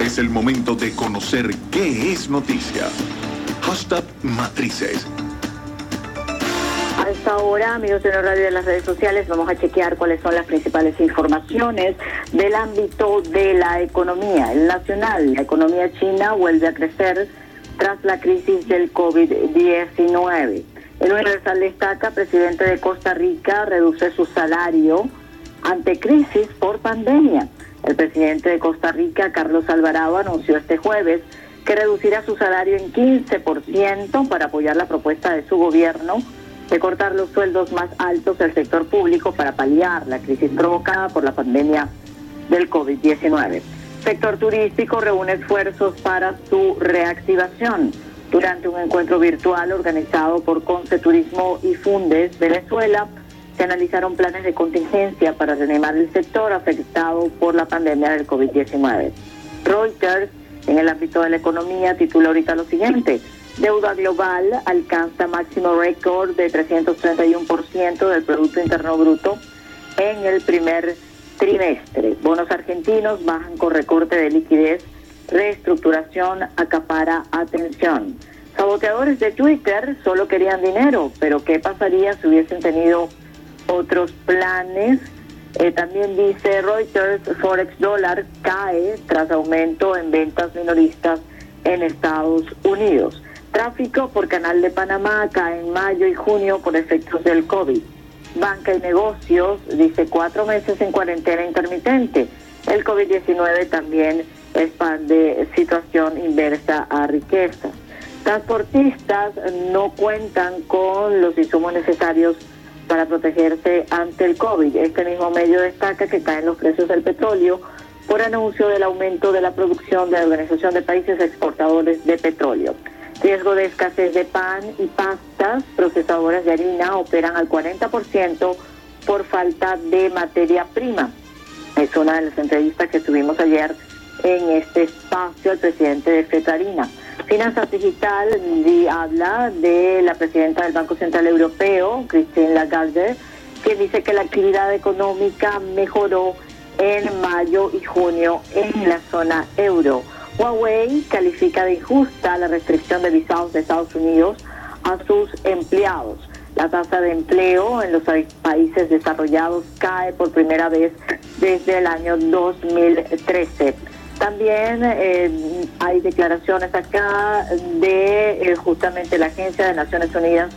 Es el momento de conocer qué es noticia. Hashtag Matrices. A esta hora, amigos de radio de las redes sociales, vamos a chequear cuáles son las principales informaciones del ámbito de la economía. El nacional, la economía china vuelve a crecer tras la crisis del COVID-19. El Universal destaca, presidente de Costa Rica reduce su salario ante crisis por pandemia. El presidente de Costa Rica, Carlos Alvarado, anunció este jueves que reducirá su salario en 15% para apoyar la propuesta de su gobierno de cortar los sueldos más altos del sector público para paliar la crisis provocada por la pandemia del COVID-19. Sector turístico reúne esfuerzos para su reactivación. Durante un encuentro virtual organizado por Conce Turismo y Fundes Venezuela, se analizaron planes de contingencia para reanimar el sector afectado por la pandemia del COVID-19. Reuters, en el ámbito de la economía, titula ahorita lo siguiente. Deuda global alcanza máximo récord de 331% del Producto Interno Bruto en el primer trimestre. Bonos argentinos bajan con recorte de liquidez, reestructuración acapara atención. Saboteadores de Twitter solo querían dinero, pero ¿qué pasaría si hubiesen tenido otros planes? Eh, también dice Reuters, Forex dólar cae tras aumento en ventas minoristas en Estados Unidos. Tráfico por Canal de Panamá cae en mayo y junio por efectos del COVID. Banca y negocios dice cuatro meses en cuarentena intermitente. El COVID-19 también expande situación inversa a riqueza. Transportistas no cuentan con los insumos necesarios para protegerse ante el COVID. Este mismo medio destaca que caen los precios del petróleo por anuncio del aumento de la producción de la Organización de Países Exportadores de Petróleo. Riesgo de escasez de pan y pastas, procesadoras de harina operan al 40% por falta de materia prima. Es una de las entrevistas que tuvimos ayer en este espacio al presidente de Fetarina. Finanzas Digital habla de la presidenta del Banco Central Europeo, Christine Lagarde, que dice que la actividad económica mejoró en mayo y junio en la zona euro. Huawei califica de injusta la restricción de visados de Estados Unidos a sus empleados. La tasa de empleo en los países desarrollados cae por primera vez desde el año 2013. También eh, hay declaraciones acá de eh, justamente la Agencia de Naciones Unidas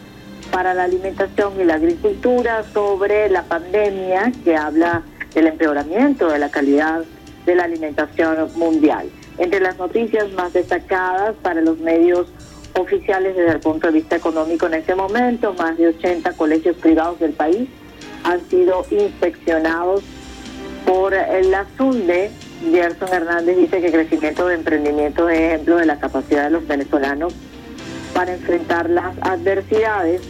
para la Alimentación y la Agricultura sobre la pandemia que habla del empeoramiento de la calidad de la alimentación mundial. Entre las noticias más destacadas para los medios oficiales desde el punto de vista económico en este momento, más de 80 colegios privados del país han sido inspeccionados por la SUNDE. Gerson Hernández dice que crecimiento de emprendimiento es ejemplo de la capacidad de los venezolanos para enfrentar las adversidades.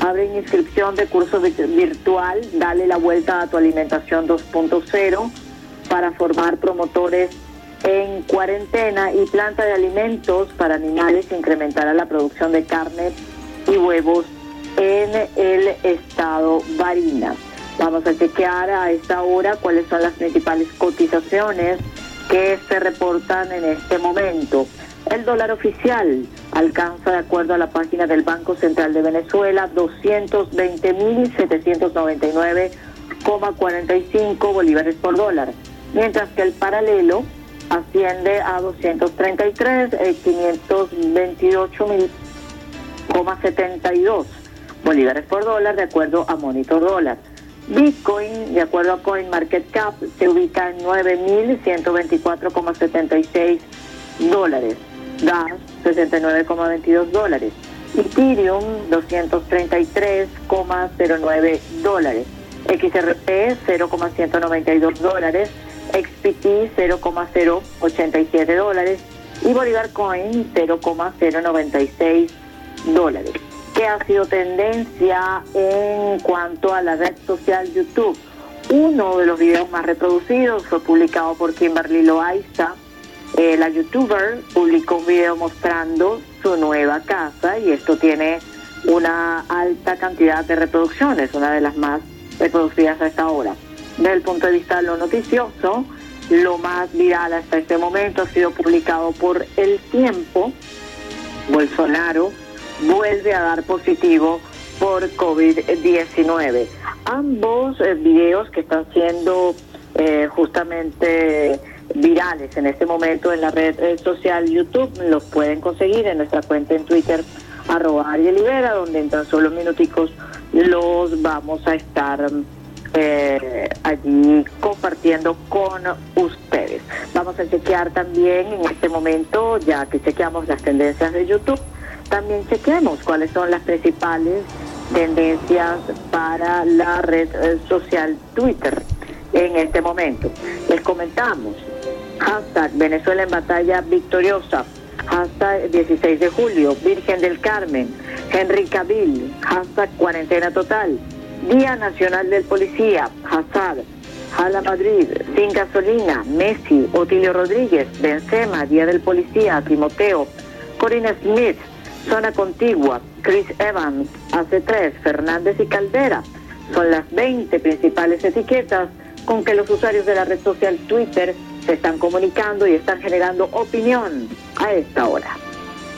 Abren inscripción de curso virtual, dale la vuelta a tu alimentación 2.0 para formar promotores en cuarentena y planta de alimentos para animales incrementará la producción de carne y huevos en el estado Barinas. Vamos a chequear a esta hora cuáles son las principales cotizaciones que se reportan en este momento. El dólar oficial alcanza, de acuerdo a la página del Banco Central de Venezuela, 220.799,45 bolívares por dólar, mientras que el paralelo asciende a 233, eh, 528 mil, 72 bolívares por dólar de acuerdo a Monitor Dólar. Bitcoin, de acuerdo a CoinMarketCap, se ubica en 9.124,76 dólares. Gas, 69,22 dólares. Ethereum, 233,09 dólares. XRP, 0,192 dólares. XPT 0,087 dólares y Bolívar Coin 0,096 dólares. ¿Qué ha sido tendencia en cuanto a la red social YouTube? Uno de los videos más reproducidos fue publicado por Kimberly Loaiza. Eh, la youtuber publicó un video mostrando su nueva casa y esto tiene una alta cantidad de reproducciones, una de las más reproducidas a esta hora. Desde el punto de vista de lo noticioso, lo más viral hasta este momento ha sido publicado por El Tiempo. Bolsonaro vuelve a dar positivo por COVID-19. Ambos eh, videos que están siendo eh, justamente virales en este momento en la red eh, social YouTube los pueden conseguir en nuestra cuenta en Twitter arroba Libera, donde en tan solo minuticos los vamos a estar eh, allí compartiendo con ustedes. Vamos a chequear también en este momento, ya que chequeamos las tendencias de YouTube, también chequemos cuáles son las principales tendencias para la red eh, social Twitter en este momento. Les comentamos, hashtag Venezuela en batalla victoriosa, hashtag 16 de julio, Virgen del Carmen, Henry Cavill, hashtag cuarentena total, Día Nacional del Policía, hashtag Jala Madrid, sin gasolina, Messi, Otilio Rodríguez, Benzema, Día del Policía, Timoteo, Corina Smith, Zona Contigua, Chris Evans, AC3, Fernández y Caldera. Son las 20 principales etiquetas con que los usuarios de la red social Twitter se están comunicando y están generando opinión a esta hora.